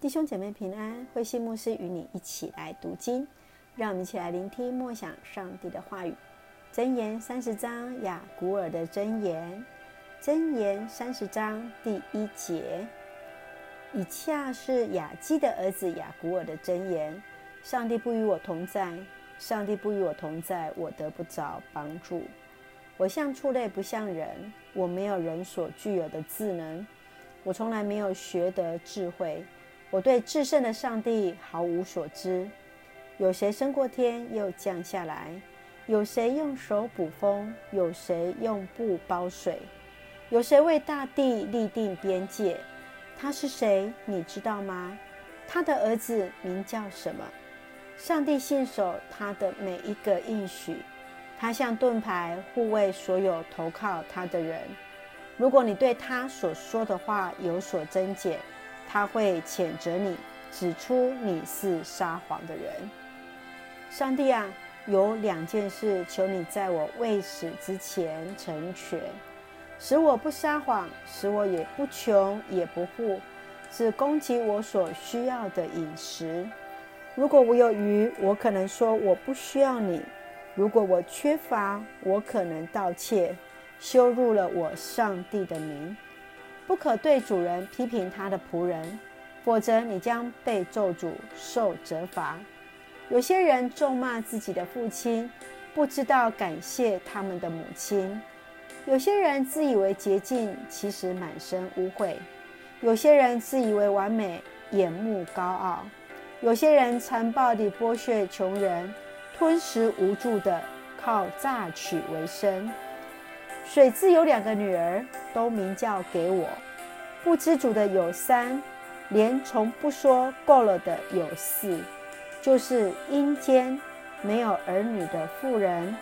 弟兄姐妹平安，慧馨牧师与你一起来读经，让我们一起来聆听默想上帝的话语。箴言三十章雅古尔的箴言，箴言三十章第一节，以下是雅基的儿子雅古尔的箴言：上帝不与我同在，上帝不与我同在，我得不着帮助。我像畜类，不像人，我没有人所具有的智能，我从来没有学得智慧。我对至圣的上帝毫无所知。有谁升过天又降下来？有谁用手捕风？有谁用布包水？有谁为大地立定边界？他是谁？你知道吗？他的儿子名叫什么？上帝信守他的每一个应许，他像盾牌护卫所有投靠他的人。如果你对他所说的话有所增减，他会谴责你，指出你是撒谎的人。上帝啊，有两件事求你在我未死之前成全，使我不撒谎，使我也不穷也不富，只供给我所需要的饮食。如果我有余，我可能说我不需要你；如果我缺乏，我可能盗窃，羞辱了我上帝的名。不可对主人批评他的仆人，否则你将被咒诅，受责罚。有些人咒骂自己的父亲，不知道感谢他们的母亲；有些人自以为洁净，其实满身污秽；有些人自以为完美，眼目高傲；有些人残暴地剥削穷人，吞食无助的，靠榨取为生。水蛭有两个女儿，都名叫给我。不知足的有三，连从不说够了的有四，就是阴间没有儿女的妇人，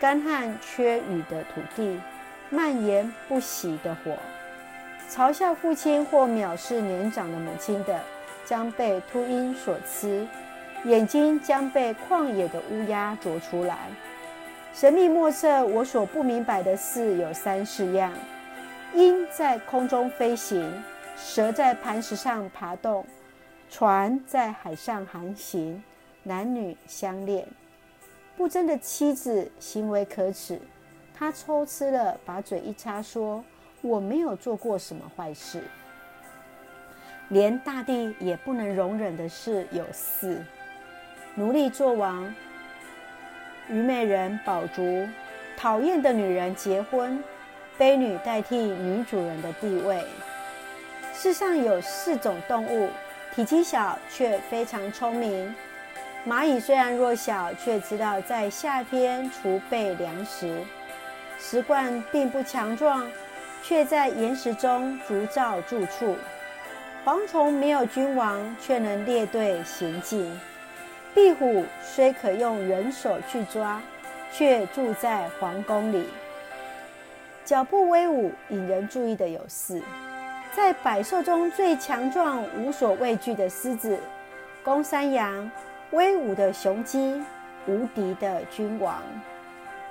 干旱缺雨的土地，蔓延不息的火，嘲笑父亲或藐视年长的母亲的，将被秃鹰所吃，眼睛将被旷野的乌鸦啄出来。神秘莫测，我所不明白的事有三四样：鹰在空中飞行，蛇在磐石上爬动，船在海上航行，男女相恋。不贞的妻子行为可耻，她偷吃了，把嘴一插，说：“我没有做过什么坏事。”连大地也不能容忍的事有四：奴隶做王。愚昧人饱足，讨厌的女人结婚，婢女代替女主人的地位。世上有四种动物，体积小却非常聪明。蚂蚁虽然弱小，却知道在夏天储备粮食。石罐并不强壮，却在岩石中筑造住处。蝗虫没有君王，却能列队行进。壁虎虽可用人手去抓，却住在皇宫里。脚步威武、引人注意的有四，在百兽中最强壮、无所畏惧的狮子，公山羊，威武的雄鸡，无敌的君王。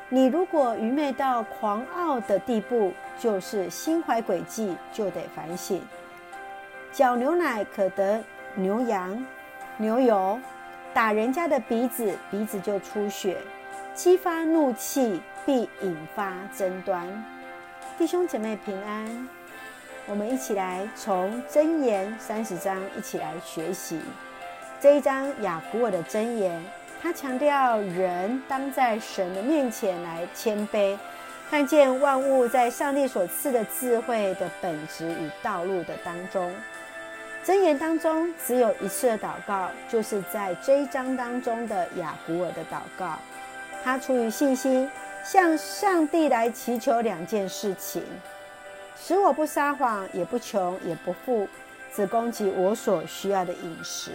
你如果愚昧到狂傲的地步，就是心怀诡计，就得反省。搅牛奶可得牛羊、牛油。打人家的鼻子，鼻子就出血；激发怒气，必引发争端。弟兄姐妹平安，我们一起来从箴言三十章一起来学习这一章雅古尔的箴言。他强调人当在神的面前来谦卑，看见万物在上帝所赐的智慧的本质与道路的当中。箴言当中只有一次的祷告，就是在这一章当中的雅古尔的祷告。他出于信心，向上帝来祈求两件事情：使我不撒谎，也不穷，也不富，只供给我所需要的饮食。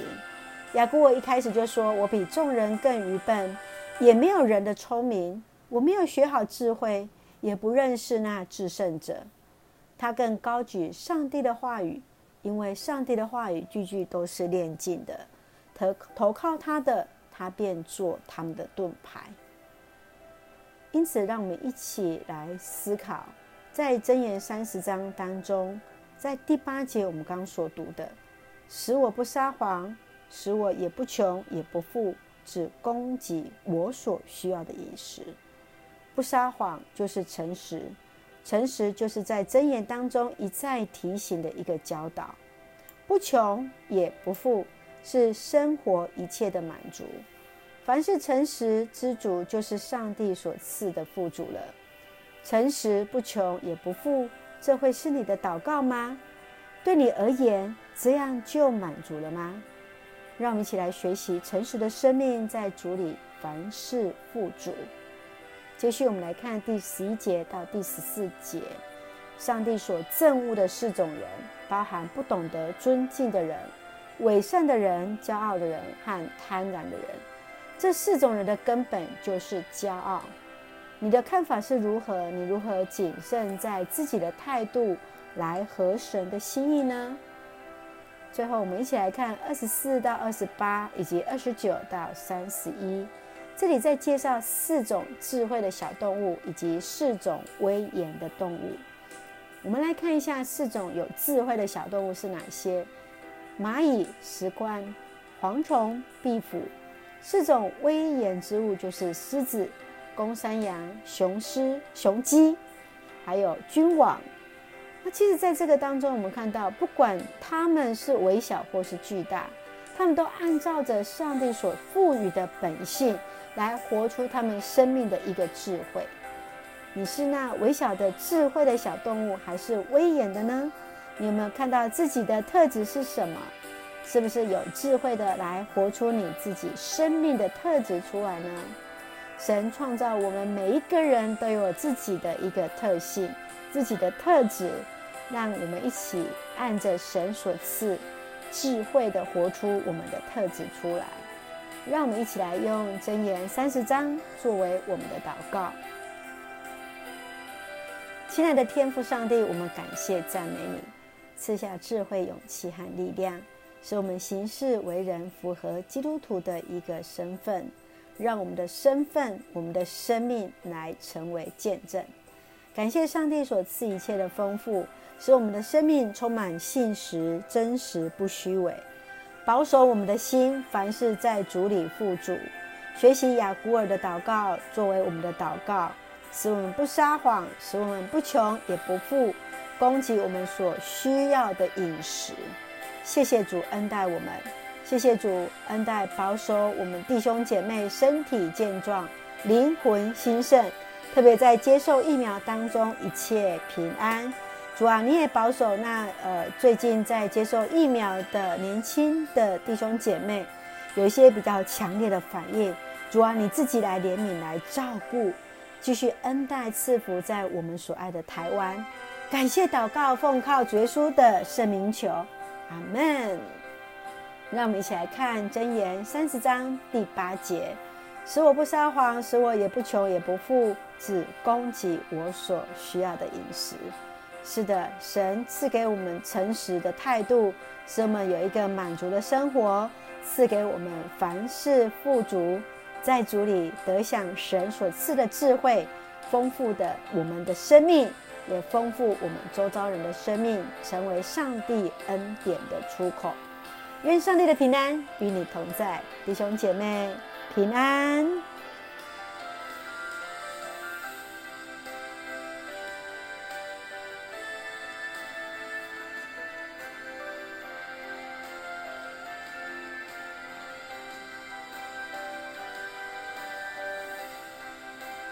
雅古尔一开始就说：“我比众人更愚笨，也没有人的聪明，我没有学好智慧，也不认识那至圣者。”他更高举上帝的话语。因为上帝的话语句句都是炼净的，投投靠他的，他便做他们的盾牌。因此，让我们一起来思考，在箴言三十章当中，在第八节我们刚刚所读的，使我不撒谎，使我也不穷也不富，只供给我所需要的饮食。不撒谎就是诚实，诚实就是在箴言当中一再提醒的一个教导。不穷也不富，是生活一切的满足。凡是诚实知足，就是上帝所赐的富足了。诚实不穷也不富，这会是你的祷告吗？对你而言，这样就满足了吗？让我们一起来学习诚实的生命，在主里凡事富足。接续我们来看第十一节到第十四节，上帝所憎恶的四种人，包含不懂得尊敬的人、伪善的人、骄傲的人和贪婪的人。这四种人的根本就是骄傲。你的看法是如何？你如何谨慎在自己的态度来合神的心意呢？最后，我们一起来看二十四到二十八，以及二十九到三十一。这里再介绍四种智慧的小动物，以及四种威严的动物。我们来看一下四种有智慧的小动物是哪些：蚂蚁、石棺、蝗虫、壁虎。四种威严之物就是狮子、公山羊、雄狮、雄鸡，还有君王。那其实，在这个当中，我们看到，不管他们是微小或是巨大，他们都按照着上帝所赋予的本性来活出他们生命的一个智慧。你是那微小的智慧的小动物，还是威严的呢？你有没有看到自己的特质是什么？是不是有智慧的来活出你自己生命的特质出来呢？神创造我们每一个人都有自己的一个特性、自己的特质，让我们一起按着神所赐智慧的活出我们的特质出来。让我们一起来用箴言三十章作为我们的祷告。亲爱的天父上帝，我们感谢赞美你，赐下智慧、勇气和力量。使我们行事为人符合基督徒的一个身份，让我们的身份、我们的生命来成为见证。感谢上帝所赐一切的丰富，使我们的生命充满信实、真实不虚伪，保守我们的心，凡事在主里富足。学习雅古尔的祷告，作为我们的祷告，使我们不撒谎，使我们不穷也不富，供给我们所需要的饮食。谢谢主恩待我们，谢谢主恩待保守我们弟兄姐妹身体健壮、灵魂兴盛，特别在接受疫苗当中一切平安。主啊，你也保守那呃最近在接受疫苗的年轻的弟兄姐妹，有一些比较强烈的反应。主啊，你自己来怜悯来照顾，继续恩待赐福在我们所爱的台湾。感谢祷告，奉靠主耶稣的圣名求。阿门。让我们一起来看箴言三十章第八节：使我不撒谎，使我也不穷也不富，只供给我所需要的饮食。是的，神赐给我们诚实的态度，使我们有一个满足的生活；赐给我们凡事富足，在主里得享神所赐的智慧，丰富的我们的生命。也丰富我们周遭人的生命，成为上帝恩典的出口。愿上帝的平安与你同在，弟兄姐妹平安。